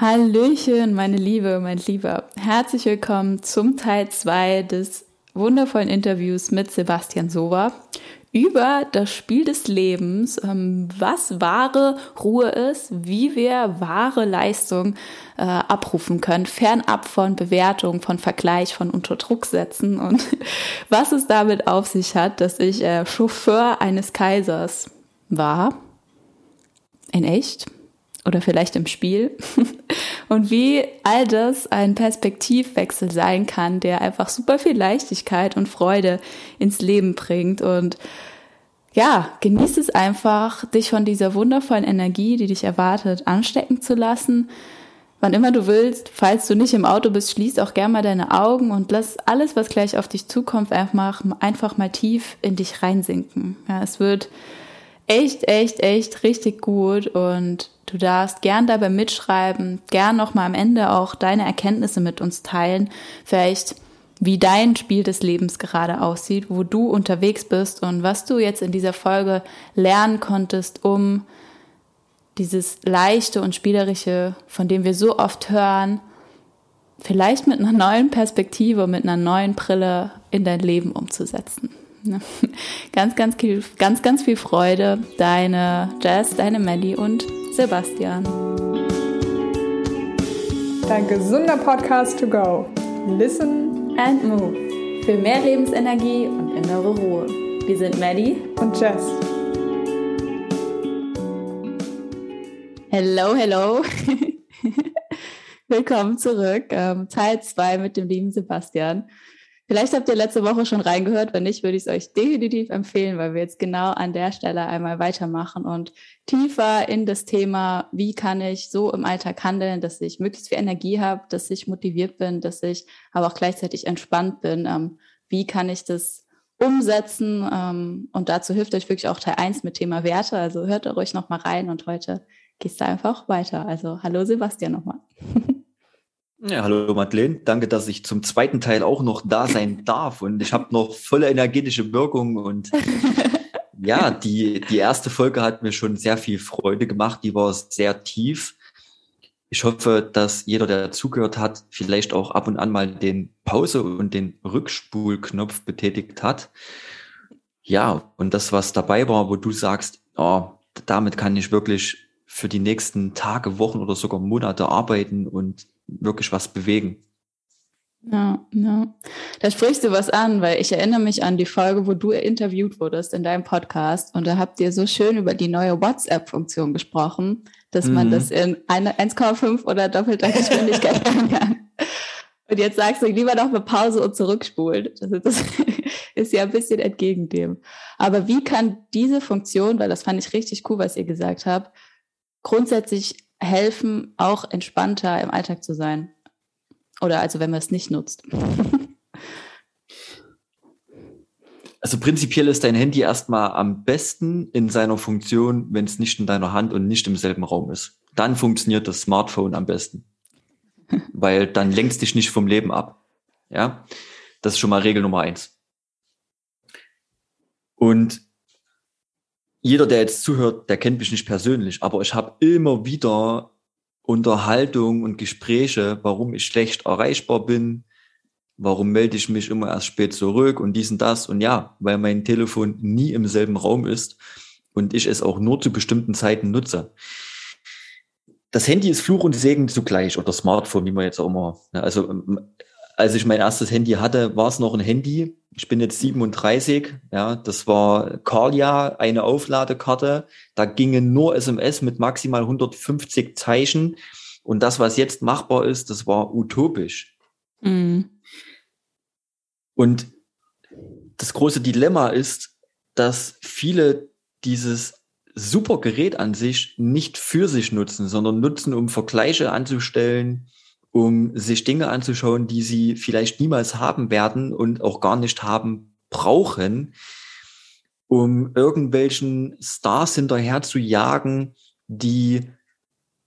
Hallöchen, meine Liebe, mein Lieber. Herzlich willkommen zum Teil 2 des wundervollen Interviews mit Sebastian Sova über das Spiel des Lebens, ähm, was wahre Ruhe ist, wie wir wahre Leistung äh, abrufen können, fernab von Bewertung, von Vergleich, von Unterdruck setzen und was es damit auf sich hat, dass ich äh, Chauffeur eines Kaisers war. In echt oder vielleicht im Spiel. Und wie all das ein Perspektivwechsel sein kann, der einfach super viel Leichtigkeit und Freude ins Leben bringt. Und ja, genieß es einfach, dich von dieser wundervollen Energie, die dich erwartet, anstecken zu lassen. Wann immer du willst, falls du nicht im Auto bist, schließ auch gerne mal deine Augen und lass alles, was gleich auf dich zukommt, einfach, mal tief in dich reinsinken. Ja, es wird echt, echt, echt richtig gut und du darfst gern dabei mitschreiben, gern nochmal am Ende auch deine Erkenntnisse mit uns teilen. Vielleicht wie dein Spiel des Lebens gerade aussieht, wo du unterwegs bist und was du jetzt in dieser Folge lernen konntest, um dieses leichte und spielerische, von dem wir so oft hören, vielleicht mit einer neuen Perspektive, mit einer neuen Brille in dein Leben umzusetzen. Ne? Ganz, ganz viel, ganz, ganz viel Freude. Deine Jess, deine Melly und Sebastian. Dein gesunder Podcast to go. Listen and move. Für mehr Lebensenergie und innere Ruhe. Wir sind Melly und Jess. Hello, hello. Willkommen zurück. Ähm, Teil 2 mit dem lieben Sebastian. Vielleicht habt ihr letzte Woche schon reingehört. Wenn nicht, würde ich es euch definitiv empfehlen, weil wir jetzt genau an der Stelle einmal weitermachen und tiefer in das Thema, wie kann ich so im Alltag handeln, dass ich möglichst viel Energie habe, dass ich motiviert bin, dass ich aber auch gleichzeitig entspannt bin. Ähm, wie kann ich das umsetzen? Ähm, und dazu hilft euch wirklich auch Teil 1 mit Thema Werte. Also hört da ruhig nochmal rein und heute gehst du einfach weiter. Also hallo Sebastian nochmal. Ja, hallo Madeleine. Danke, dass ich zum zweiten Teil auch noch da sein darf. Und ich habe noch volle energetische Wirkung. Und ja, die, die erste Folge hat mir schon sehr viel Freude gemacht. Die war sehr tief. Ich hoffe, dass jeder, der zugehört hat, vielleicht auch ab und an mal den Pause- und den Rückspulknopf betätigt hat. Ja, und das, was dabei war, wo du sagst, oh, damit kann ich wirklich für die nächsten Tage, Wochen oder sogar Monate arbeiten und wirklich was bewegen. Ja, ja. Da sprichst du was an, weil ich erinnere mich an die Folge, wo du interviewt wurdest in deinem Podcast und da habt ihr so schön über die neue WhatsApp-Funktion gesprochen, dass mhm. man das in 1,5 oder doppelter Geschwindigkeit hören kann. Und jetzt sagst du lieber noch eine Pause und zurückspult. Also das ist ja ein bisschen entgegen dem. Aber wie kann diese Funktion, weil das fand ich richtig cool, was ihr gesagt habt, grundsätzlich helfen, auch entspannter im Alltag zu sein. Oder also wenn man es nicht nutzt. Also prinzipiell ist dein Handy erstmal am besten in seiner Funktion, wenn es nicht in deiner Hand und nicht im selben Raum ist. Dann funktioniert das Smartphone am besten. Weil dann lenkst dich nicht vom Leben ab. Ja, das ist schon mal Regel Nummer eins. Und jeder, der jetzt zuhört, der kennt mich nicht persönlich, aber ich habe immer wieder Unterhaltung und Gespräche, warum ich schlecht erreichbar bin, warum melde ich mich immer erst spät zurück und dies und das. Und ja, weil mein Telefon nie im selben Raum ist und ich es auch nur zu bestimmten Zeiten nutze. Das Handy ist Fluch und Segen zugleich oder Smartphone, wie man jetzt auch immer. Also als ich mein erstes Handy hatte, war es noch ein Handy. Ich bin jetzt 37, ja, das war Carlia, eine Aufladekarte. Da gingen nur SMS mit maximal 150 Zeichen. Und das, was jetzt machbar ist, das war utopisch. Mhm. Und das große Dilemma ist, dass viele dieses super Gerät an sich nicht für sich nutzen, sondern nutzen, um Vergleiche anzustellen, um sich Dinge anzuschauen, die sie vielleicht niemals haben werden und auch gar nicht haben brauchen, um irgendwelchen Stars hinterher zu jagen, die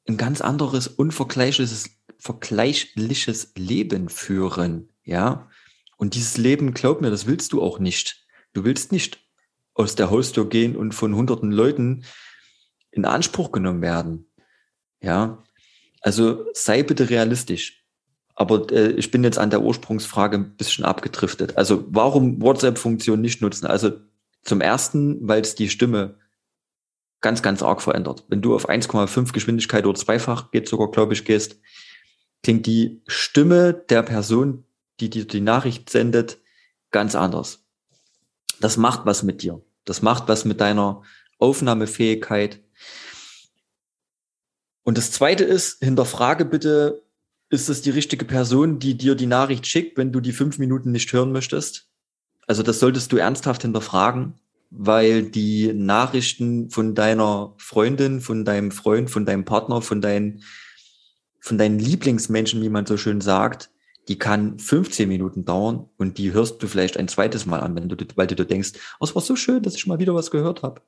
ein ganz anderes, unvergleichliches vergleichliches Leben führen, ja. Und dieses Leben, glaub mir, das willst du auch nicht. Du willst nicht aus der Haustür gehen und von hunderten Leuten in Anspruch genommen werden, ja. Also sei bitte realistisch. Aber äh, ich bin jetzt an der Ursprungsfrage ein bisschen abgedriftet. Also warum WhatsApp-Funktion nicht nutzen? Also zum ersten, weil es die Stimme ganz, ganz arg verändert. Wenn du auf 1,5 Geschwindigkeit oder zweifach geht sogar, glaube ich, gehst, klingt die Stimme der Person, die dir die Nachricht sendet, ganz anders. Das macht was mit dir. Das macht was mit deiner Aufnahmefähigkeit. Und das zweite ist, hinterfrage bitte, ist es die richtige Person, die dir die Nachricht schickt, wenn du die fünf Minuten nicht hören möchtest? Also das solltest du ernsthaft hinterfragen, weil die Nachrichten von deiner Freundin, von deinem Freund, von deinem Partner, von deinen, von deinen Lieblingsmenschen, wie man so schön sagt, die kann 15 Minuten dauern und die hörst du vielleicht ein zweites Mal an, wenn du, weil du dir denkst, oh, es war so schön, dass ich mal wieder was gehört habe.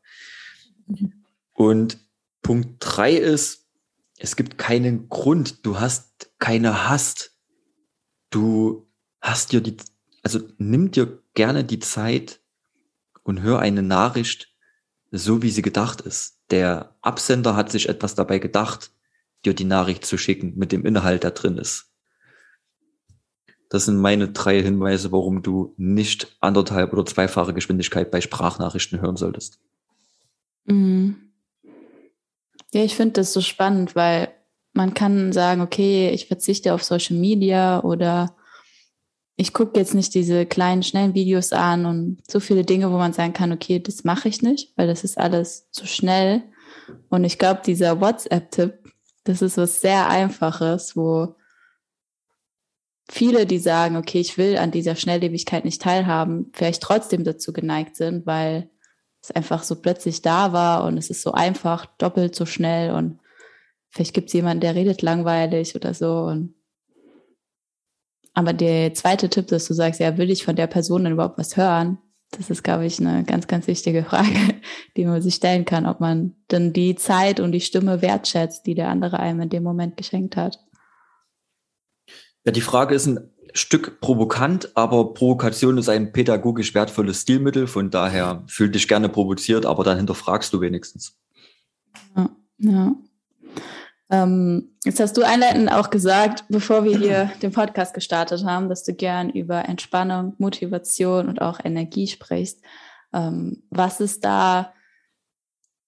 Mhm. Und Punkt drei ist, es gibt keinen Grund, du hast keine Hast. Du hast dir die, also nimm dir gerne die Zeit und hör eine Nachricht so, wie sie gedacht ist. Der Absender hat sich etwas dabei gedacht, dir die Nachricht zu schicken mit dem Inhalt, der drin ist. Das sind meine drei Hinweise, warum du nicht anderthalb oder zweifache Geschwindigkeit bei Sprachnachrichten hören solltest. Mhm. Ja, ich finde das so spannend, weil man kann sagen, okay, ich verzichte auf Social Media oder ich gucke jetzt nicht diese kleinen, schnellen Videos an und so viele Dinge, wo man sagen kann, okay, das mache ich nicht, weil das ist alles zu schnell. Und ich glaube, dieser WhatsApp-Tipp, das ist was sehr Einfaches, wo viele, die sagen, okay, ich will an dieser Schnelllebigkeit nicht teilhaben, vielleicht trotzdem dazu geneigt sind, weil es einfach so plötzlich da war und es ist so einfach, doppelt so schnell und vielleicht gibt es jemanden, der redet langweilig oder so. Und aber der zweite Tipp, dass du sagst, ja, will ich von der Person denn überhaupt was hören? Das ist, glaube ich, eine ganz, ganz wichtige Frage, die man sich stellen kann, ob man denn die Zeit und die Stimme wertschätzt, die der andere einem in dem Moment geschenkt hat. Ja, die Frage ist ein Stück provokant, aber Provokation ist ein pädagogisch wertvolles Stilmittel. Von daher fühl dich gerne provoziert, aber dann hinterfragst du wenigstens. Ja, ja. Ähm, jetzt hast du einleitend auch gesagt, bevor wir hier den Podcast gestartet haben, dass du gern über Entspannung, Motivation und auch Energie sprichst. Ähm, was ist da,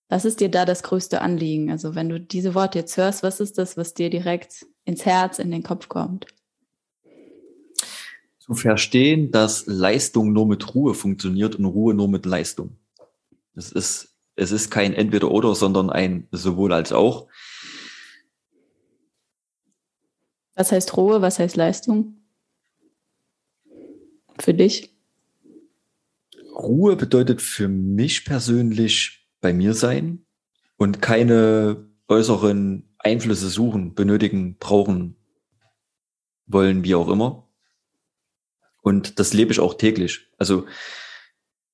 was ist dir da das größte Anliegen? Also wenn du diese Worte jetzt hörst, was ist das, was dir direkt ins Herz, in den Kopf kommt? Zu verstehen, dass Leistung nur mit Ruhe funktioniert und Ruhe nur mit Leistung. Es ist, es ist kein Entweder-Oder, sondern ein sowohl als auch. Was heißt Ruhe? Was heißt Leistung? Für dich? Ruhe bedeutet für mich persönlich bei mir sein und keine äußeren Einflüsse suchen, benötigen, brauchen, wollen, wie auch immer. Und das lebe ich auch täglich. Also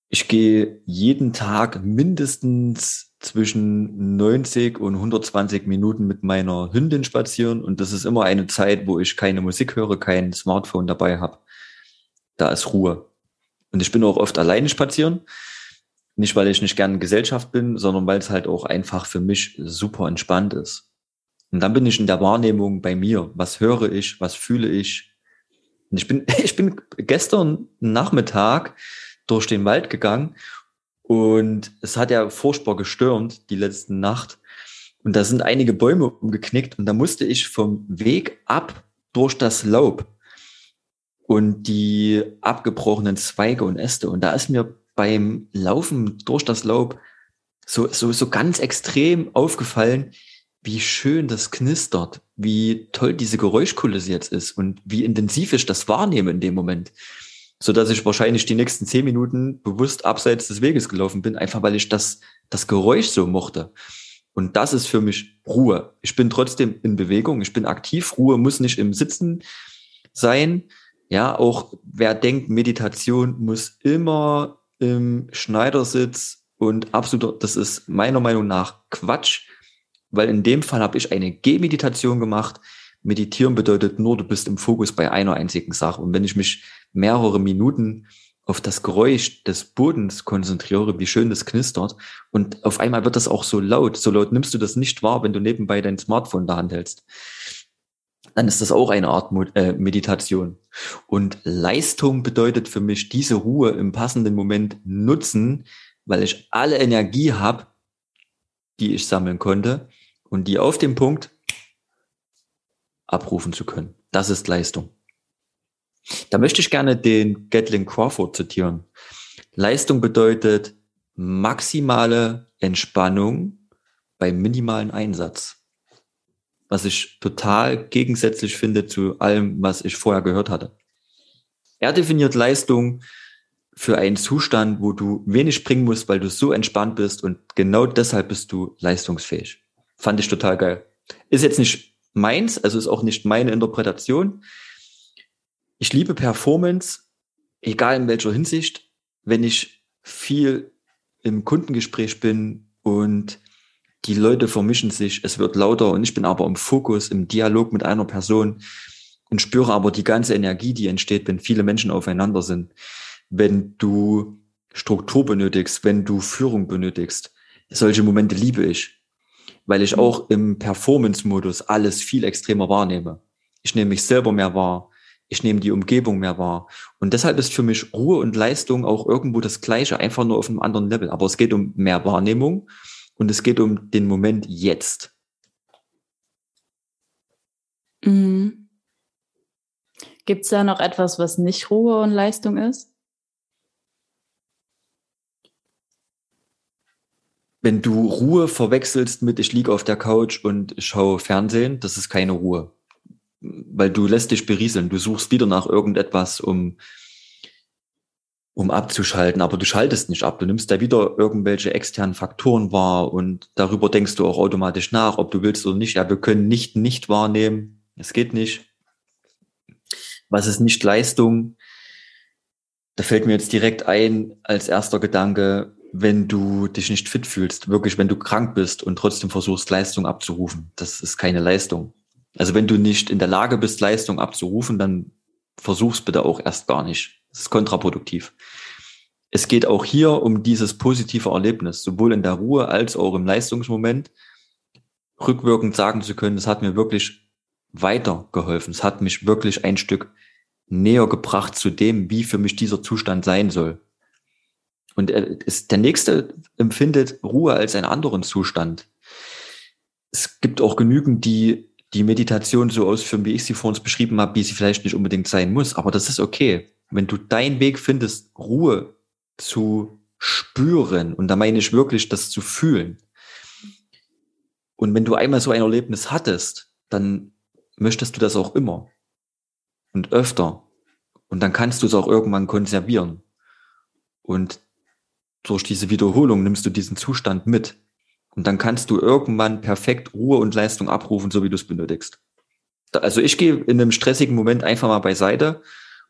ich gehe jeden Tag mindestens zwischen 90 und 120 Minuten mit meiner Hündin spazieren und das ist immer eine Zeit, wo ich keine Musik höre, kein Smartphone dabei habe. Da ist Ruhe. Und ich bin auch oft alleine spazieren. Nicht, weil ich nicht gern in Gesellschaft bin, sondern weil es halt auch einfach für mich super entspannt ist. Und dann bin ich in der Wahrnehmung bei mir. Was höre ich? Was fühle ich? Ich bin, ich bin gestern Nachmittag durch den Wald gegangen und es hat ja furchtbar gestürmt, die letzte Nacht. Und da sind einige Bäume umgeknickt und da musste ich vom Weg ab durch das Laub und die abgebrochenen Zweige und Äste. Und da ist mir beim Laufen durch das Laub so, so, so ganz extrem aufgefallen, wie schön das knistert, wie toll diese Geräuschkulisse jetzt ist und wie intensiv ich das wahrnehme in dem Moment so dass ich wahrscheinlich die nächsten zehn Minuten bewusst abseits des Weges gelaufen bin, einfach weil ich das, das Geräusch so mochte. Und das ist für mich Ruhe. Ich bin trotzdem in Bewegung, ich bin aktiv. Ruhe muss nicht im Sitzen sein. Ja, auch wer denkt, Meditation muss immer im Schneidersitz und absolut, das ist meiner Meinung nach Quatsch, weil in dem Fall habe ich eine Gehmeditation gemacht. Meditieren bedeutet nur, du bist im Fokus bei einer einzigen Sache. Und wenn ich mich mehrere Minuten auf das Geräusch des Bodens konzentriere, wie schön das knistert. Und auf einmal wird das auch so laut. So laut nimmst du das nicht wahr, wenn du nebenbei dein Smartphone in der Hand hältst. Dann ist das auch eine Art äh, Meditation. Und Leistung bedeutet für mich diese Ruhe im passenden Moment nutzen, weil ich alle Energie habe, die ich sammeln konnte und die auf dem Punkt abrufen zu können. Das ist Leistung. Da möchte ich gerne den Gatling Crawford zitieren. Leistung bedeutet maximale Entspannung bei minimalen Einsatz. Was ich total gegensätzlich finde zu allem, was ich vorher gehört hatte. Er definiert Leistung für einen Zustand, wo du wenig bringen musst, weil du so entspannt bist und genau deshalb bist du leistungsfähig. Fand ich total geil. Ist jetzt nicht meins, also ist auch nicht meine Interpretation, ich liebe Performance, egal in welcher Hinsicht, wenn ich viel im Kundengespräch bin und die Leute vermischen sich, es wird lauter und ich bin aber im Fokus, im Dialog mit einer Person und spüre aber die ganze Energie, die entsteht, wenn viele Menschen aufeinander sind. Wenn du Struktur benötigst, wenn du Führung benötigst. Solche Momente liebe ich, weil ich auch im Performance-Modus alles viel extremer wahrnehme. Ich nehme mich selber mehr wahr ich nehme die Umgebung mehr wahr. Und deshalb ist für mich Ruhe und Leistung auch irgendwo das Gleiche, einfach nur auf einem anderen Level. Aber es geht um mehr Wahrnehmung und es geht um den Moment jetzt. Mhm. Gibt es da noch etwas, was nicht Ruhe und Leistung ist? Wenn du Ruhe verwechselst mit ich liege auf der Couch und schaue Fernsehen, das ist keine Ruhe weil du lässt dich berieseln. Du suchst wieder nach irgendetwas, um, um abzuschalten, aber du schaltest nicht ab. Du nimmst da wieder irgendwelche externen Faktoren wahr und darüber denkst du auch automatisch nach, ob du willst oder nicht. Ja, wir können nicht nicht wahrnehmen. Es geht nicht. Was ist nicht Leistung? Da fällt mir jetzt direkt ein als erster Gedanke, wenn du dich nicht fit fühlst, wirklich, wenn du krank bist und trotzdem versuchst, Leistung abzurufen. Das ist keine Leistung. Also wenn du nicht in der Lage bist, Leistung abzurufen, dann versuch's bitte auch erst gar nicht. Das ist kontraproduktiv. Es geht auch hier um dieses positive Erlebnis, sowohl in der Ruhe als auch im Leistungsmoment, rückwirkend sagen zu können, es hat mir wirklich weitergeholfen. Es hat mich wirklich ein Stück näher gebracht zu dem, wie für mich dieser Zustand sein soll. Und ist, der nächste empfindet Ruhe als einen anderen Zustand. Es gibt auch genügend, die die Meditation so ausführen, wie ich sie vor uns beschrieben habe, wie sie vielleicht nicht unbedingt sein muss. Aber das ist okay. Wenn du deinen Weg findest, Ruhe zu spüren, und da meine ich wirklich, das zu fühlen. Und wenn du einmal so ein Erlebnis hattest, dann möchtest du das auch immer und öfter. Und dann kannst du es auch irgendwann konservieren. Und durch diese Wiederholung nimmst du diesen Zustand mit. Und dann kannst du irgendwann perfekt Ruhe und Leistung abrufen, so wie du es benötigst. Also ich gehe in einem stressigen Moment einfach mal beiseite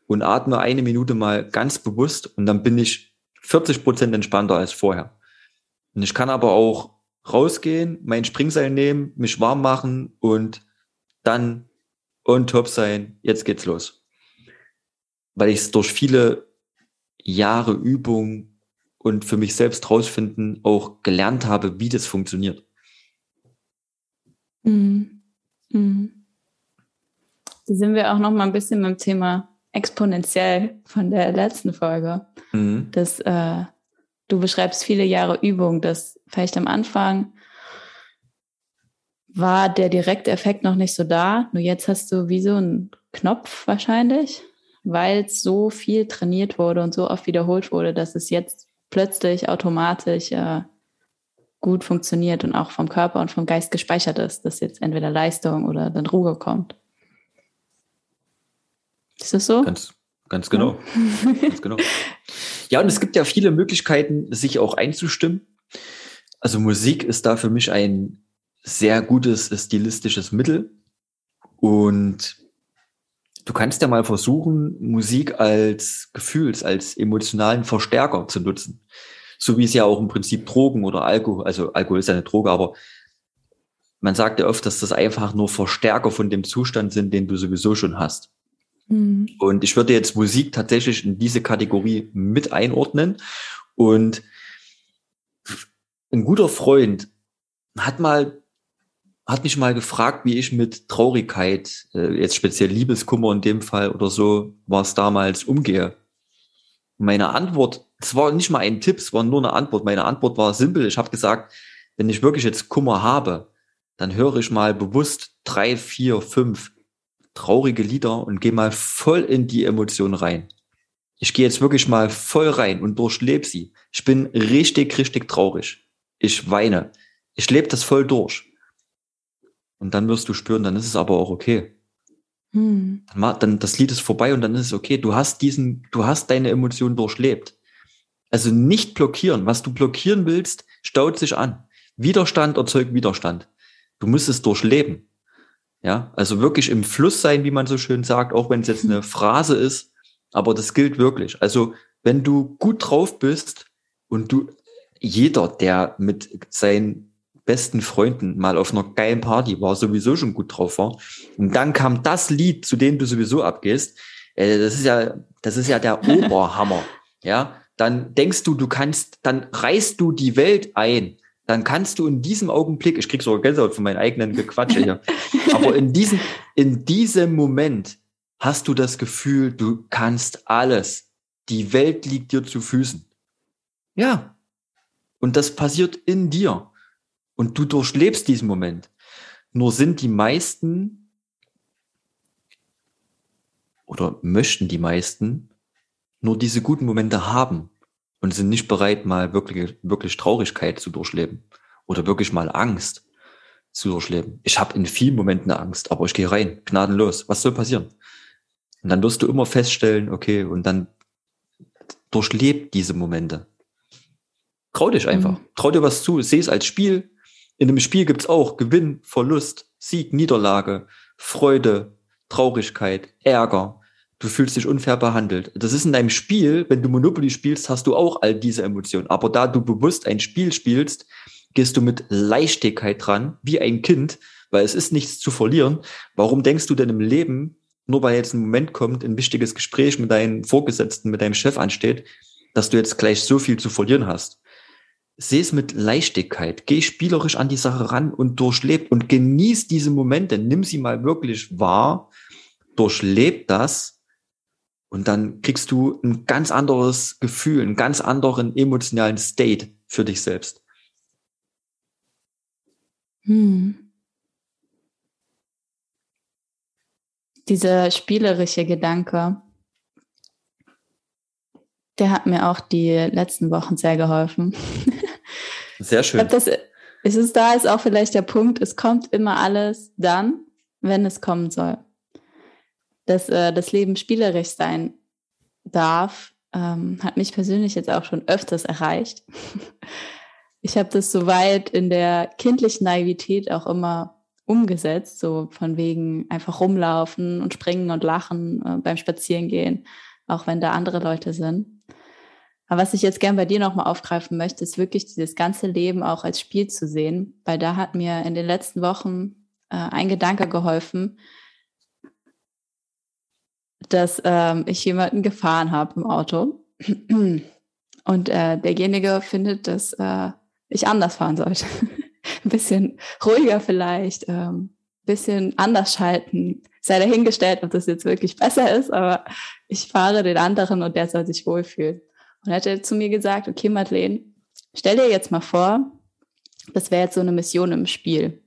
und atme eine Minute mal ganz bewusst und dann bin ich 40 Prozent entspannter als vorher. Und ich kann aber auch rausgehen, mein Springseil nehmen, mich warm machen und dann on top sein. Jetzt geht's los. Weil ich es durch viele Jahre Übung und für mich selbst rausfinden auch gelernt habe, wie das funktioniert. Mhm. Mhm. Da sind wir auch noch mal ein bisschen beim Thema exponentiell von der letzten Folge. Mhm. Dass äh, du beschreibst viele Jahre Übung, dass vielleicht am Anfang war der direkte Effekt noch nicht so da. Nur jetzt hast du wie so einen Knopf wahrscheinlich, weil es so viel trainiert wurde und so oft wiederholt wurde, dass es jetzt plötzlich automatisch äh, gut funktioniert und auch vom Körper und vom Geist gespeichert ist, dass jetzt entweder Leistung oder dann Ruhe kommt. Ist das so? Ganz, ganz genau. Ja. ganz genau. Ja, und es gibt ja viele Möglichkeiten, sich auch einzustimmen. Also Musik ist da für mich ein sehr gutes stilistisches Mittel. Und du kannst ja mal versuchen, Musik als Gefühls-, als emotionalen Verstärker zu nutzen. So wie es ja auch im Prinzip Drogen oder Alkohol, also Alkohol ist ja eine Droge, aber man sagt ja oft, dass das einfach nur Verstärker von dem Zustand sind, den du sowieso schon hast. Mhm. Und ich würde jetzt Musik tatsächlich in diese Kategorie mit einordnen. Und ein guter Freund hat mal hat mich mal gefragt, wie ich mit Traurigkeit, äh, jetzt speziell Liebeskummer in dem Fall oder so, war es damals umgehe. Meine Antwort, es war nicht mal ein Tipp, es war nur eine Antwort. Meine Antwort war simpel. Ich habe gesagt, wenn ich wirklich jetzt Kummer habe, dann höre ich mal bewusst drei, vier, fünf traurige Lieder und gehe mal voll in die Emotion rein. Ich gehe jetzt wirklich mal voll rein und durchlebe sie. Ich bin richtig, richtig traurig. Ich weine. Ich lebe das voll durch. Und dann wirst du spüren, dann ist es aber auch okay. Hm. Dann, dann das Lied ist vorbei und dann ist es okay. Du hast diesen, du hast deine Emotionen durchlebt. Also nicht blockieren. Was du blockieren willst, staut sich an. Widerstand erzeugt Widerstand. Du musst es durchleben. Ja, also wirklich im Fluss sein, wie man so schön sagt, auch wenn es jetzt eine Phrase ist, aber das gilt wirklich. Also wenn du gut drauf bist und du, jeder, der mit seinen besten Freunden mal auf einer geilen Party war, sowieso schon gut drauf war, und dann kam das Lied, zu dem du sowieso abgehst, äh, das ist ja, das ist ja der Oberhammer, ja, dann denkst du, du kannst, dann reißt du die Welt ein dann kannst du in diesem Augenblick, ich krieg sogar Gänsehaut von meinen eigenen Gequatsche hier, aber in diesem, in diesem Moment hast du das Gefühl, du kannst alles. Die Welt liegt dir zu Füßen. Ja. Und das passiert in dir. Und du durchlebst diesen Moment. Nur sind die meisten oder möchten die meisten nur diese guten Momente haben und sind nicht bereit, mal wirklich, wirklich Traurigkeit zu durchleben oder wirklich mal Angst zu durchleben. Ich habe in vielen Momenten Angst, aber ich gehe rein, gnadenlos. Was soll passieren? Und dann wirst du immer feststellen, okay, und dann durchlebt diese Momente. Trau dich einfach. Mhm. Trau dir was zu. Seh es als Spiel. In einem Spiel gibt's auch Gewinn, Verlust, Sieg, Niederlage, Freude, Traurigkeit, Ärger du fühlst dich unfair behandelt. Das ist in deinem Spiel, wenn du Monopoly spielst, hast du auch all diese Emotionen. Aber da du bewusst ein Spiel spielst, gehst du mit Leichtigkeit dran, wie ein Kind, weil es ist nichts zu verlieren. Warum denkst du denn im Leben, nur weil jetzt ein Moment kommt, ein wichtiges Gespräch mit deinen Vorgesetzten, mit deinem Chef ansteht, dass du jetzt gleich so viel zu verlieren hast? Seh es mit Leichtigkeit, geh spielerisch an die Sache ran und durchlebt und genieß diese Momente, nimm sie mal wirklich wahr, durchlebt das und dann kriegst du ein ganz anderes Gefühl, einen ganz anderen emotionalen State für dich selbst. Hm. Dieser spielerische Gedanke, der hat mir auch die letzten Wochen sehr geholfen. Sehr schön. Ich glaube, das ist es da ist auch vielleicht der Punkt, es kommt immer alles dann, wenn es kommen soll dass äh, das Leben spielerisch sein darf, ähm, hat mich persönlich jetzt auch schon öfters erreicht. ich habe das soweit in der kindlichen Naivität auch immer umgesetzt, so von wegen einfach rumlaufen und springen und lachen äh, beim Spazierengehen, auch wenn da andere Leute sind. Aber was ich jetzt gern bei dir nochmal aufgreifen möchte, ist wirklich dieses ganze Leben auch als Spiel zu sehen, weil da hat mir in den letzten Wochen äh, ein Gedanke geholfen, dass ähm, ich jemanden gefahren habe im Auto und äh, derjenige findet, dass äh, ich anders fahren sollte. Ein bisschen ruhiger vielleicht, ähm, bisschen anders schalten. Sei dahingestellt, ob das jetzt wirklich besser ist, aber ich fahre den anderen und der soll sich wohlfühlen. Und er hat zu mir gesagt, okay, Madeleine, stell dir jetzt mal vor, das wäre jetzt so eine Mission im Spiel.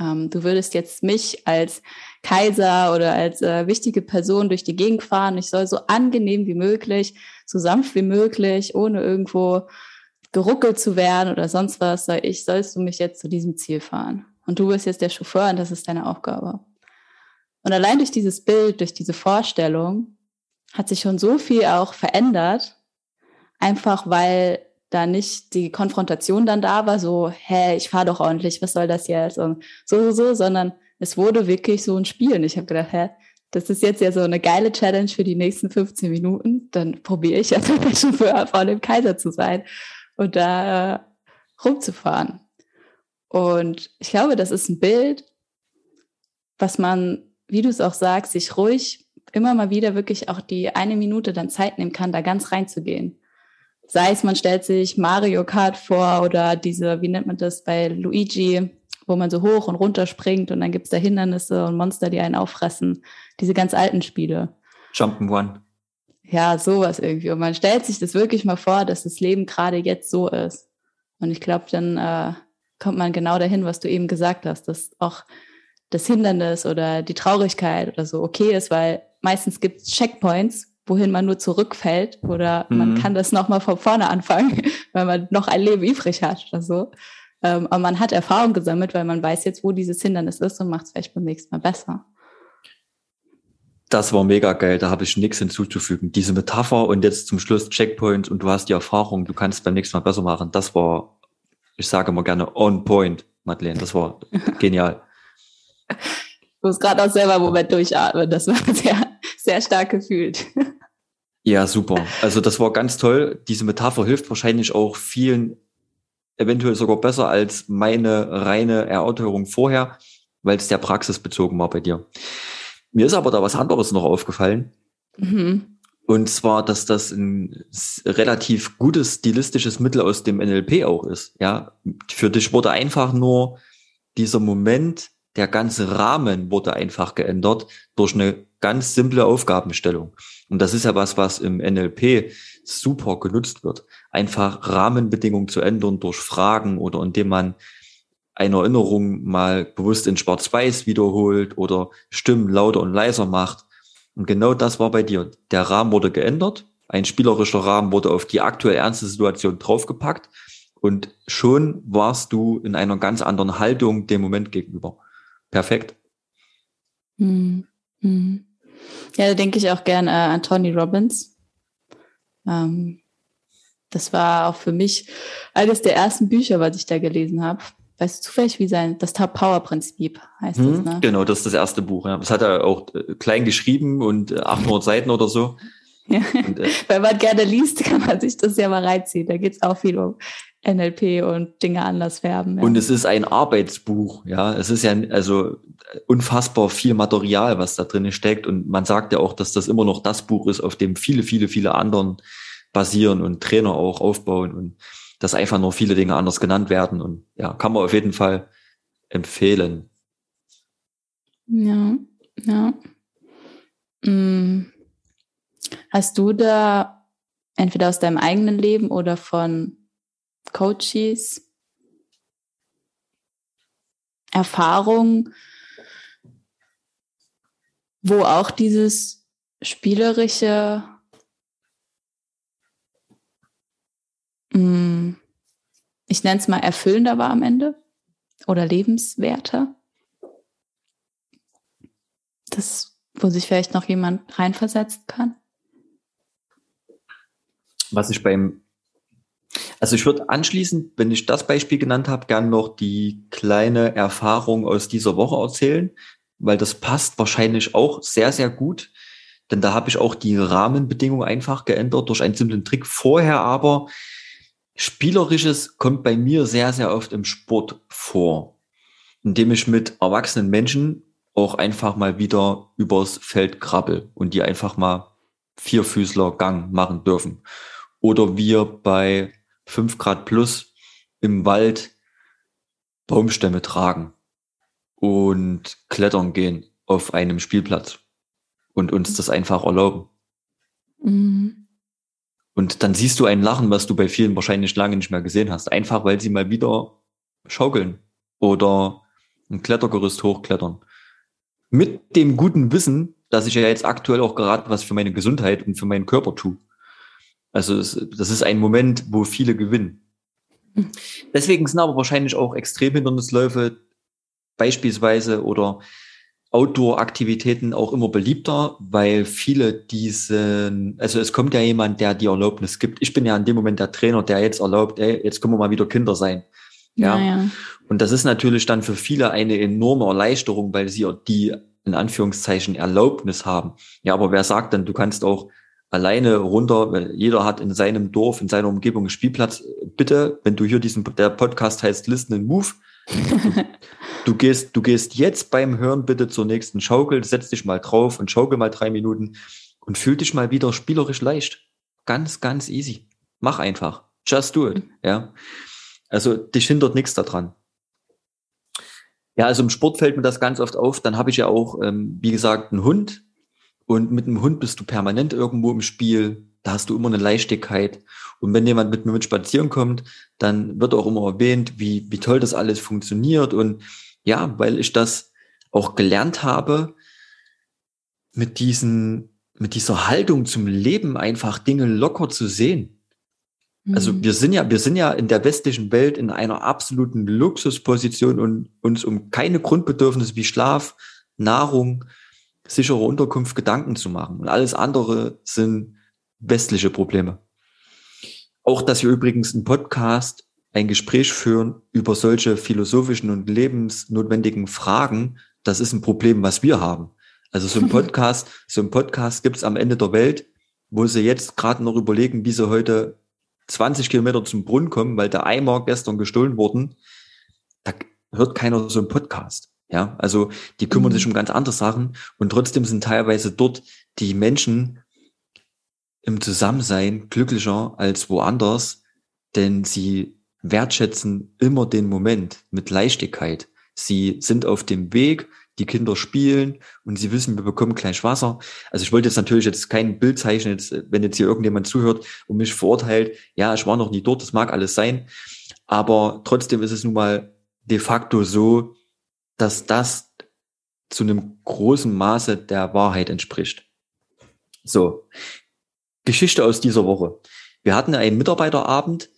Ähm, du würdest jetzt mich als Kaiser oder als äh, wichtige Person durch die Gegend fahren. Ich soll so angenehm wie möglich, so sanft wie möglich, ohne irgendwo geruckelt zu werden oder sonst was, soll ich, sollst du mich jetzt zu diesem Ziel fahren. Und du bist jetzt der Chauffeur und das ist deine Aufgabe. Und allein durch dieses Bild, durch diese Vorstellung hat sich schon so viel auch verändert, einfach weil da nicht die Konfrontation dann da war, so, hä, ich fahre doch ordentlich, was soll das jetzt? Und so, so, so, sondern es wurde wirklich so ein Spiel. Und ich habe gedacht, hä, das ist jetzt ja so eine geile Challenge für die nächsten 15 Minuten. Dann probiere ich jetzt mal schon für vor dem Kaiser zu sein und da äh, rumzufahren. Und ich glaube, das ist ein Bild, was man, wie du es auch sagst, sich ruhig immer mal wieder wirklich auch die eine Minute dann Zeit nehmen kann, da ganz reinzugehen. Sei es, man stellt sich Mario Kart vor oder diese, wie nennt man das bei Luigi, wo man so hoch und runter springt und dann gibt's da Hindernisse und Monster, die einen auffressen. Diese ganz alten Spiele. Jump'n'One. Ja, sowas irgendwie. Und man stellt sich das wirklich mal vor, dass das Leben gerade jetzt so ist. Und ich glaube, dann äh, kommt man genau dahin, was du eben gesagt hast, dass auch das Hindernis oder die Traurigkeit oder so okay ist, weil meistens gibt es Checkpoints, wohin man nur zurückfällt oder mhm. man kann das nochmal von vorne anfangen, weil man noch ein Leben übrig hat oder so. Ähm, aber man hat Erfahrung gesammelt, weil man weiß jetzt, wo dieses Hindernis ist und macht es vielleicht beim nächsten Mal besser. Das war mega geil, da habe ich nichts hinzuzufügen. Diese Metapher und jetzt zum Schluss Checkpoint und du hast die Erfahrung, du kannst beim nächsten Mal besser machen. Das war, ich sage immer gerne, on point, Madeleine. Das war genial. Ich muss gerade auch selber einen Moment durchatmen. Das war sehr, sehr stark gefühlt. Ja, super. Also das war ganz toll. Diese Metapher hilft wahrscheinlich auch vielen eventuell sogar besser als meine reine Erörterung vorher, weil es sehr praxisbezogen war bei dir. Mir ist aber da was anderes noch aufgefallen. Mhm. Und zwar, dass das ein relativ gutes stilistisches Mittel aus dem NLP auch ist. Ja, für dich wurde einfach nur dieser Moment, der ganze Rahmen wurde einfach geändert durch eine ganz simple Aufgabenstellung. Und das ist ja was, was im NLP super genutzt wird. Einfach Rahmenbedingungen zu ändern durch Fragen oder indem man eine Erinnerung mal bewusst in Schwarz-Weiß wiederholt oder Stimmen lauter und leiser macht. Und genau das war bei dir. Der Rahmen wurde geändert. Ein spielerischer Rahmen wurde auf die aktuell ernste Situation draufgepackt. Und schon warst du in einer ganz anderen Haltung dem Moment gegenüber. Perfekt. Hm. Hm. Ja, da denke ich auch gern äh, an Tony Robbins. Ähm, das war auch für mich eines der ersten Bücher, was ich da gelesen habe. Weißt du zufällig, wie sein, das Top Power Prinzip heißt hm, das, ne? Genau, das ist das erste Buch. Ja. Das hat er auch äh, klein geschrieben und äh, 800 Seiten oder so. Ja. Und, äh, Wenn man gerne liest, kann man sich das ja mal reinziehen. Da geht es auch viel um NLP und Dinge anders färben. Ja. Und es ist ein Arbeitsbuch, ja. Es ist ja also unfassbar viel Material, was da drin steckt. Und man sagt ja auch, dass das immer noch das Buch ist, auf dem viele, viele, viele anderen basieren und Trainer auch aufbauen und dass einfach nur viele Dinge anders genannt werden. Und ja, kann man auf jeden Fall empfehlen. Ja, ja. Hm. Hast du da entweder aus deinem eigenen Leben oder von Coaches Erfahrung, wo auch dieses spielerische mm, ich nenne es mal erfüllender war am Ende oder lebenswerter. Das, wo sich vielleicht noch jemand reinversetzen kann. Was ich beim also ich würde anschließend, wenn ich das Beispiel genannt habe, gern noch die kleine Erfahrung aus dieser Woche erzählen, weil das passt wahrscheinlich auch sehr, sehr gut. Denn da habe ich auch die Rahmenbedingungen einfach geändert durch einen simplen Trick. Vorher aber, Spielerisches kommt bei mir sehr, sehr oft im Sport vor, indem ich mit erwachsenen Menschen auch einfach mal wieder übers Feld krabbel und die einfach mal Vierfüßler Gang machen dürfen. Oder wir bei 5 Grad plus im Wald Baumstämme tragen und klettern gehen auf einem Spielplatz und uns das einfach erlauben. Mhm. Und dann siehst du ein Lachen, was du bei vielen wahrscheinlich lange nicht mehr gesehen hast. Einfach weil sie mal wieder schaukeln oder ein Klettergerüst hochklettern. Mit dem guten Wissen, dass ich ja jetzt aktuell auch gerade was für meine Gesundheit und für meinen Körper tue. Also es, das ist ein Moment, wo viele gewinnen. Deswegen sind aber wahrscheinlich auch Extremhindernisläufe beispielsweise oder Outdoor-Aktivitäten auch immer beliebter, weil viele diesen, also es kommt ja jemand, der die Erlaubnis gibt. Ich bin ja in dem Moment der Trainer, der jetzt erlaubt, ey, jetzt können wir mal wieder Kinder sein. Ja. ja. Und das ist natürlich dann für viele eine enorme Erleichterung, weil sie die in Anführungszeichen Erlaubnis haben. Ja, aber wer sagt denn, du kannst auch alleine runter, weil jeder hat in seinem Dorf, in seiner Umgebung einen Spielplatz. Bitte, wenn du hier diesen, der Podcast heißt Listen and Move, du gehst, du gehst jetzt beim Hören bitte zur nächsten Schaukel, setz dich mal drauf und schaukel mal drei Minuten und fühl dich mal wieder spielerisch leicht. Ganz, ganz easy. Mach einfach. Just do it. Ja. Also dich hindert nichts daran. Ja, also im Sport fällt mir das ganz oft auf. Dann habe ich ja auch, ähm, wie gesagt, einen Hund. Und mit einem Hund bist du permanent irgendwo im Spiel. Da hast du immer eine Leichtigkeit. Und wenn jemand mit mir mit spazieren kommt, dann wird auch immer erwähnt, wie, wie toll das alles funktioniert. Und ja, weil ich das auch gelernt habe, mit diesen, mit dieser Haltung zum Leben einfach Dinge locker zu sehen. Also mhm. wir sind ja, wir sind ja in der westlichen Welt in einer absoluten Luxusposition und uns um keine Grundbedürfnisse wie Schlaf, Nahrung, sichere Unterkunft Gedanken zu machen. Und alles andere sind westliche Probleme. Auch, dass wir übrigens einen Podcast, ein Gespräch führen über solche philosophischen und lebensnotwendigen Fragen, das ist ein Problem, was wir haben. Also so ein Podcast, so ein Podcast gibt's am Ende der Welt, wo sie jetzt gerade noch überlegen, wie sie heute 20 Kilometer zum Brunnen kommen, weil der Eimer gestern gestohlen wurden. Da hört keiner so einen Podcast. Ja, also die kümmern mhm. sich um ganz andere Sachen und trotzdem sind teilweise dort die Menschen im Zusammensein glücklicher als woanders, denn sie wertschätzen immer den Moment mit Leichtigkeit. Sie sind auf dem Weg, die Kinder spielen und sie wissen, wir bekommen gleich Wasser. Also ich wollte jetzt natürlich jetzt kein Bild zeichnen, jetzt, wenn jetzt hier irgendjemand zuhört und mich verurteilt, ja, ich war noch nie dort, das mag alles sein, aber trotzdem ist es nun mal de facto so, dass das zu einem großen Maße der Wahrheit entspricht. So, Geschichte aus dieser Woche. Wir hatten einen Mitarbeiterabend,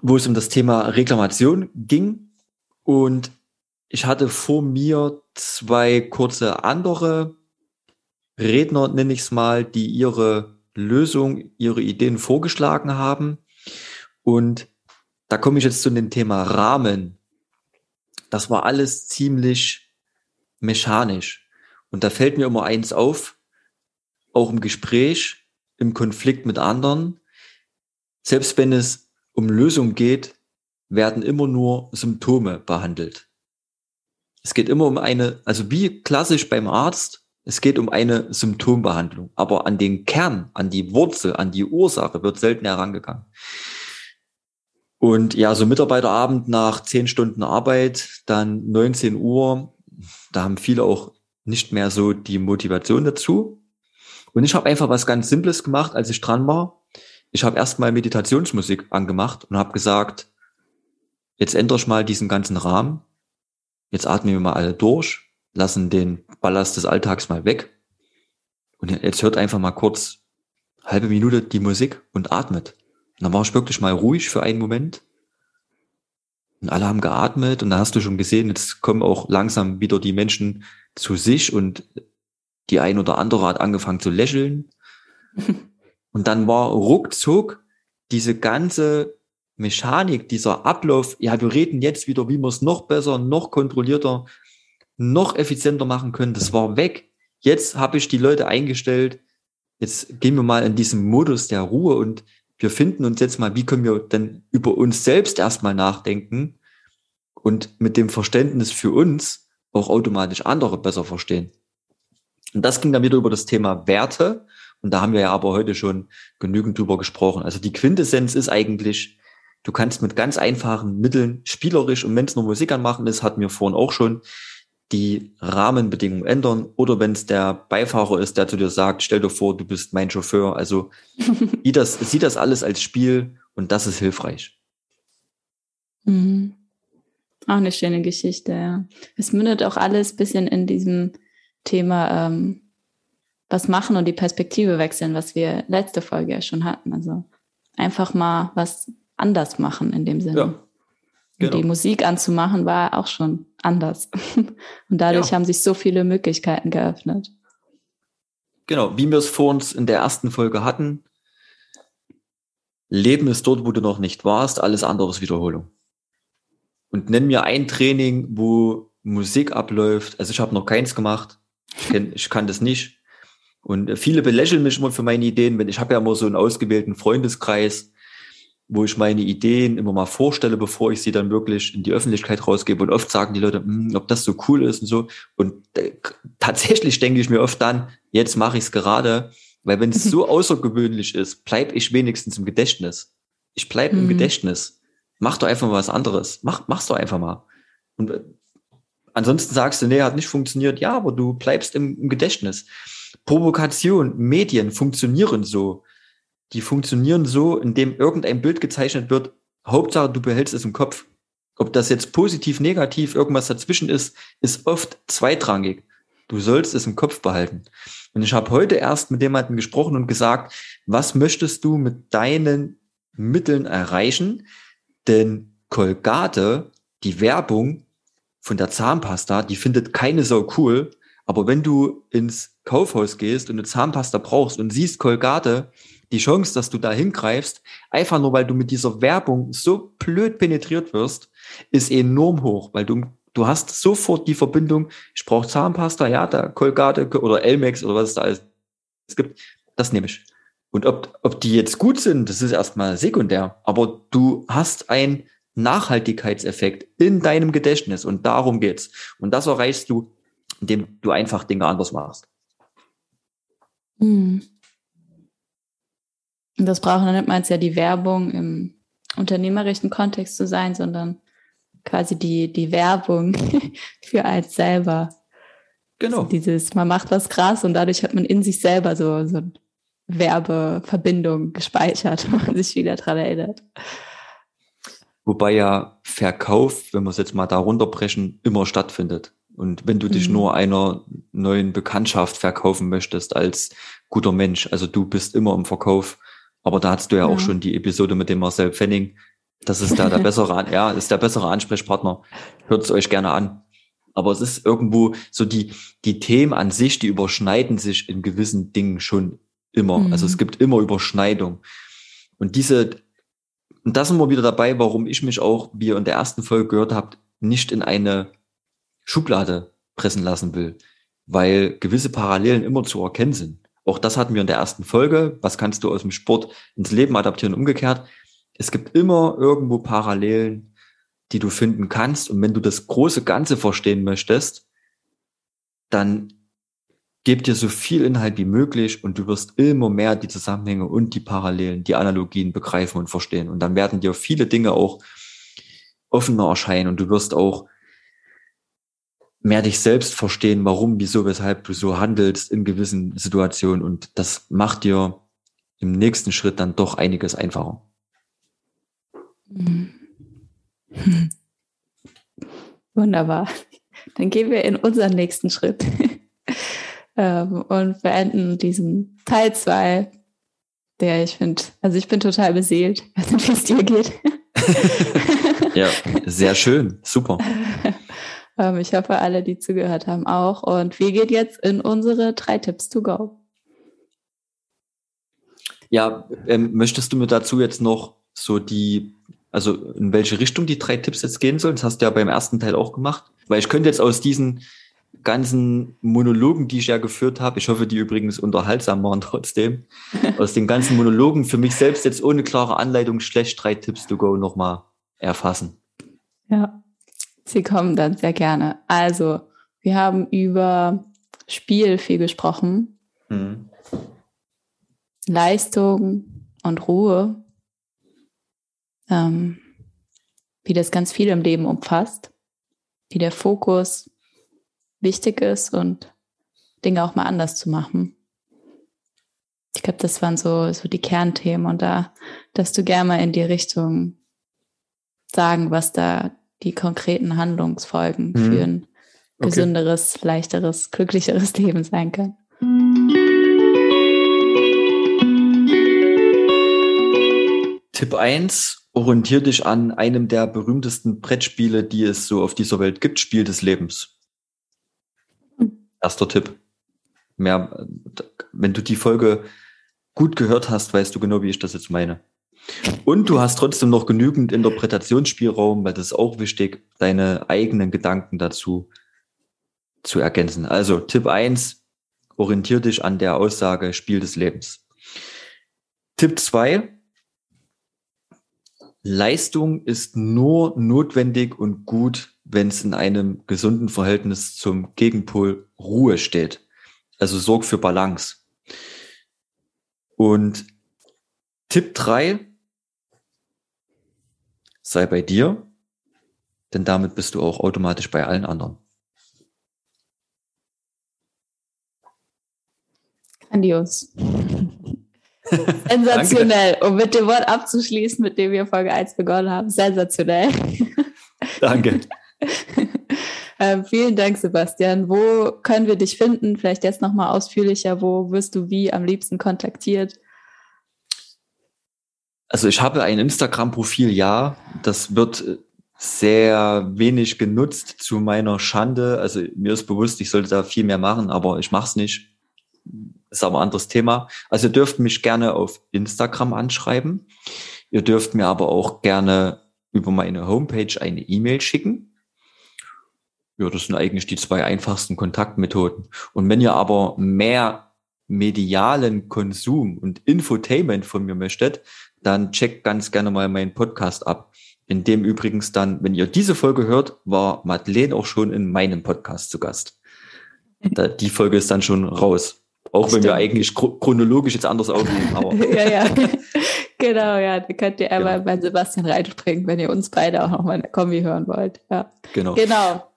wo es um das Thema Reklamation ging. Und ich hatte vor mir zwei kurze andere Redner, nenne ich es mal, die ihre Lösung, ihre Ideen vorgeschlagen haben. Und da komme ich jetzt zu dem Thema Rahmen. Das war alles ziemlich mechanisch. Und da fällt mir immer eins auf, auch im Gespräch, im Konflikt mit anderen. Selbst wenn es um Lösung geht, werden immer nur Symptome behandelt. Es geht immer um eine, also wie klassisch beim Arzt, es geht um eine Symptombehandlung. Aber an den Kern, an die Wurzel, an die Ursache wird selten herangegangen. Und ja, so Mitarbeiterabend nach zehn Stunden Arbeit, dann 19 Uhr, da haben viele auch nicht mehr so die Motivation dazu. Und ich habe einfach was ganz Simples gemacht, als ich dran war. Ich habe erstmal Meditationsmusik angemacht und habe gesagt, jetzt ändere ich mal diesen ganzen Rahmen. Jetzt atmen wir mal alle durch, lassen den Ballast des Alltags mal weg. Und jetzt hört einfach mal kurz halbe Minute die Musik und atmet. Und dann war ich wirklich mal ruhig für einen Moment. Und alle haben geatmet und da hast du schon gesehen, jetzt kommen auch langsam wieder die Menschen zu sich und die ein oder andere hat angefangen zu lächeln. Und dann war ruckzuck diese ganze Mechanik, dieser Ablauf, ja, wir reden jetzt wieder, wie wir es noch besser, noch kontrollierter, noch effizienter machen können. Das war weg. Jetzt habe ich die Leute eingestellt. Jetzt gehen wir mal in diesen Modus der Ruhe und wir finden uns jetzt mal, wie können wir denn über uns selbst erstmal nachdenken und mit dem Verständnis für uns auch automatisch andere besser verstehen. Und das ging dann wieder über das Thema Werte. Und da haben wir ja aber heute schon genügend drüber gesprochen. Also die Quintessenz ist eigentlich, du kannst mit ganz einfachen Mitteln spielerisch und wenn es nur Musik anmachen ist, hatten wir vorhin auch schon, die Rahmenbedingungen ändern. Oder wenn es der Beifahrer ist, der zu dir sagt, stell dir vor, du bist mein Chauffeur. Also sieh das, sieh das alles als Spiel und das ist hilfreich. Mhm. Auch eine schöne Geschichte, ja. Es mündet auch alles bisschen in diesem Thema ähm, was machen und die Perspektive wechseln, was wir letzte Folge ja schon hatten. Also einfach mal was anders machen in dem Sinne. Ja, genau. Die Musik anzumachen war auch schon anders. und dadurch ja. haben sich so viele Möglichkeiten geöffnet. Genau, wie wir es vor uns in der ersten Folge hatten. Leben ist dort, wo du noch nicht warst, alles andere ist Wiederholung. Und nenn mir ein Training, wo Musik abläuft. Also ich habe noch keins gemacht. Ich, kenn, ich kann das nicht. Und viele belächeln mich immer für meine Ideen, wenn ich habe ja immer so einen ausgewählten Freundeskreis, wo ich meine Ideen immer mal vorstelle, bevor ich sie dann wirklich in die Öffentlichkeit rausgebe. Und oft sagen die Leute, hm, ob das so cool ist und so. Und äh, tatsächlich denke ich mir oft dann, jetzt mache ich es gerade, weil wenn es so außergewöhnlich ist, bleib ich wenigstens im Gedächtnis. Ich bleib mhm. im Gedächtnis. Mach doch einfach mal was anderes. Mach, mach's doch einfach mal. Und äh, ansonsten sagst du, nee, hat nicht funktioniert. Ja, aber du bleibst im, im Gedächtnis. Provokation, Medien funktionieren so. Die funktionieren so, indem irgendein Bild gezeichnet wird. Hauptsache, du behältst es im Kopf. Ob das jetzt positiv, negativ, irgendwas dazwischen ist, ist oft zweitrangig. Du sollst es im Kopf behalten. Und ich habe heute erst mit jemandem gesprochen und gesagt, was möchtest du mit deinen Mitteln erreichen? Denn Colgate, die Werbung von der Zahnpasta, die findet keine Sau cool. Aber wenn du ins Kaufhaus gehst und eine Zahnpasta brauchst und siehst Colgate, die Chance, dass du da hingreifst, einfach nur weil du mit dieser Werbung so blöd penetriert wirst, ist enorm hoch, weil du, du hast sofort die Verbindung, ich brauche Zahnpasta, ja, da Colgate oder Elmex oder was es da alles gibt, das nehme ich. Und ob, ob die jetzt gut sind, das ist erstmal sekundär. Aber du hast einen Nachhaltigkeitseffekt in deinem Gedächtnis und darum geht's. Und das erreichst du, indem du einfach Dinge anders machst. Hm. Und das braucht dann nicht mal ja die Werbung im unternehmerischen Kontext zu sein, sondern quasi die, die Werbung für eins selber. Genau. Also dieses, man macht was krass und dadurch hat man in sich selber so, so Werbeverbindung gespeichert, wo man sich wieder dran erinnert. Wobei ja Verkauf, wenn wir es jetzt mal da runterbrechen, immer stattfindet. Und wenn du dich mhm. nur einer neuen Bekanntschaft verkaufen möchtest als guter Mensch, also du bist immer im Verkauf, aber da hast du ja, ja. auch schon die Episode mit dem Marcel Pfenning. Das ist da der bessere, ja, ist der bessere Ansprechpartner. Hört es euch gerne an. Aber es ist irgendwo so die, die Themen an sich, die überschneiden sich in gewissen Dingen schon Immer. Mhm. Also es gibt immer Überschneidung. Und diese, und da sind wir wieder dabei, warum ich mich auch, wie ihr in der ersten Folge gehört habt, nicht in eine Schublade pressen lassen will, weil gewisse Parallelen immer zu erkennen sind. Auch das hatten wir in der ersten Folge. Was kannst du aus dem Sport ins Leben adaptieren? Umgekehrt. Es gibt immer irgendwo Parallelen, die du finden kannst. Und wenn du das große Ganze verstehen möchtest, dann Gib dir so viel Inhalt wie möglich und du wirst immer mehr die Zusammenhänge und die Parallelen, die Analogien begreifen und verstehen. Und dann werden dir viele Dinge auch offener erscheinen und du wirst auch mehr dich selbst verstehen, warum, wieso, weshalb du so handelst in gewissen Situationen. Und das macht dir im nächsten Schritt dann doch einiges einfacher. Wunderbar. Dann gehen wir in unseren nächsten Schritt ähm, und beenden diesen Teil 2, der ich finde, also ich bin total beseelt, wie es dir geht. ja, sehr schön, super. Ähm, ich hoffe, alle, die zugehört haben, auch. Und wir gehen jetzt in unsere drei Tipps to go. Ja, ähm, möchtest du mir dazu jetzt noch so die, also in welche Richtung die drei Tipps jetzt gehen sollen? Das hast du ja beim ersten Teil auch gemacht. Weil ich könnte jetzt aus diesen ganzen Monologen, die ich ja geführt habe, ich hoffe, die übrigens unterhaltsam waren trotzdem, aus den ganzen Monologen für mich selbst jetzt ohne klare Anleitung schlecht drei Tipps to go nochmal erfassen. Ja, sie kommen dann sehr gerne. Also, wir haben über Spiel viel gesprochen. Mhm. Leistung und Ruhe. Ähm, wie das ganz viel im Leben umfasst. Wie der Fokus wichtig ist und Dinge auch mal anders zu machen. Ich glaube, das waren so, so die Kernthemen und da, dass du gerne mal in die Richtung sagen, was da die konkreten Handlungsfolgen mhm. für ein okay. gesünderes, leichteres, glücklicheres Leben sein können. Tipp 1, orientier dich an einem der berühmtesten Brettspiele, die es so auf dieser Welt gibt, Spiel des Lebens. Erster Tipp. Mehr, wenn du die Folge gut gehört hast, weißt du genau, wie ich das jetzt meine. Und du hast trotzdem noch genügend Interpretationsspielraum, weil das ist auch wichtig, deine eigenen Gedanken dazu zu ergänzen. Also Tipp eins: orientier dich an der Aussage Spiel des Lebens. Tipp zwei: Leistung ist nur notwendig und gut, wenn es in einem gesunden Verhältnis zum Gegenpol Ruhe steht. Also sorg für Balance. Und Tipp drei sei bei dir, denn damit bist du auch automatisch bei allen anderen. Grandios. Sensationell. um mit dem Wort abzuschließen, mit dem wir Folge 1 begonnen haben. Sensationell. Danke. ähm, vielen Dank, Sebastian. Wo können wir dich finden? Vielleicht jetzt nochmal ausführlicher. Wo wirst du wie am liebsten kontaktiert? Also ich habe ein Instagram-Profil, ja. Das wird sehr wenig genutzt zu meiner Schande. Also mir ist bewusst, ich sollte da viel mehr machen, aber ich mache es nicht ist aber ein anderes Thema. Also ihr dürft mich gerne auf Instagram anschreiben. Ihr dürft mir aber auch gerne über meine Homepage eine E-Mail schicken. Ja, das sind eigentlich die zwei einfachsten Kontaktmethoden. Und wenn ihr aber mehr medialen Konsum und Infotainment von mir möchtet, dann checkt ganz gerne mal meinen Podcast ab. In dem übrigens dann, wenn ihr diese Folge hört, war Madeleine auch schon in meinem Podcast zu Gast. die Folge ist dann schon raus. Auch wenn wir eigentlich chronologisch jetzt anders aufnehmen. Aber. ja, ja. genau, ja. Da könnt ihr einmal genau. bei Sebastian reinspringen, wenn ihr uns beide auch nochmal in der Kombi hören wollt. Ja. Genau. Genau.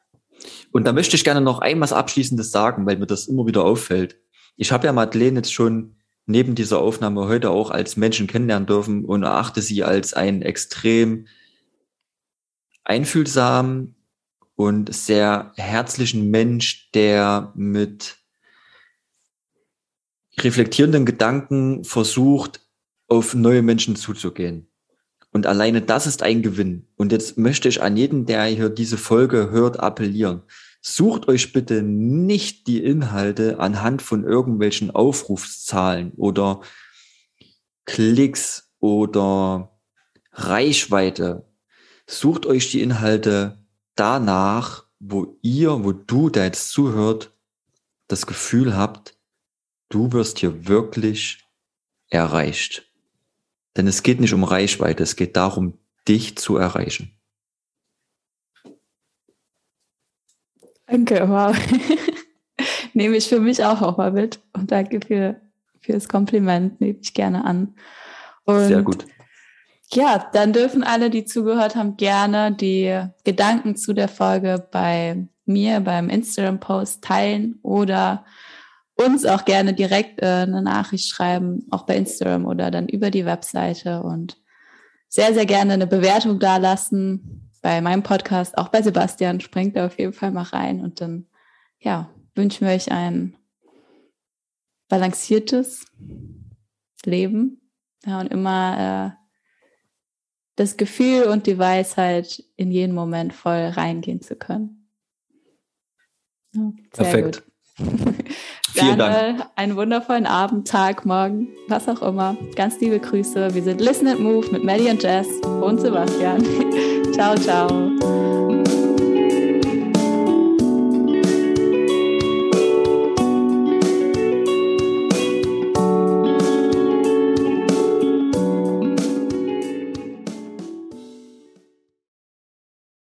Und da möchte ich gerne noch einmal Abschließendes sagen, weil mir das immer wieder auffällt. Ich habe ja Madeleine jetzt schon neben dieser Aufnahme heute auch als Menschen kennenlernen dürfen und erachte sie als einen extrem einfühlsamen und sehr herzlichen Mensch, der mit reflektierenden Gedanken versucht, auf neue Menschen zuzugehen. Und alleine das ist ein Gewinn. Und jetzt möchte ich an jeden, der hier diese Folge hört, appellieren. Sucht euch bitte nicht die Inhalte anhand von irgendwelchen Aufrufszahlen oder Klicks oder Reichweite. Sucht euch die Inhalte danach, wo ihr, wo du, der jetzt zuhört, das Gefühl habt, du wirst hier wirklich erreicht. Denn es geht nicht um Reichweite, es geht darum, dich zu erreichen. Danke, wow. Nehme ich für mich auch nochmal mit. Und danke für, für das Kompliment, nehme ich gerne an. Und Sehr gut. Ja, dann dürfen alle, die zugehört haben, gerne die Gedanken zu der Folge bei mir beim Instagram-Post teilen oder uns auch gerne direkt äh, eine Nachricht schreiben, auch bei Instagram oder dann über die Webseite und sehr, sehr gerne eine Bewertung dalassen bei meinem Podcast, auch bei Sebastian. Springt da auf jeden Fall mal rein und dann, ja, wünschen wir euch ein balanciertes Leben ja, und immer äh, das Gefühl und die Weisheit in jeden Moment voll reingehen zu können. Ja, Perfekt. Gut. Vielen Dank. einen wundervollen Abend, Tag, Morgen, was auch immer. Ganz liebe Grüße. Wir sind Listen and Move mit Maddie und Jess und Sebastian. ciao, ciao.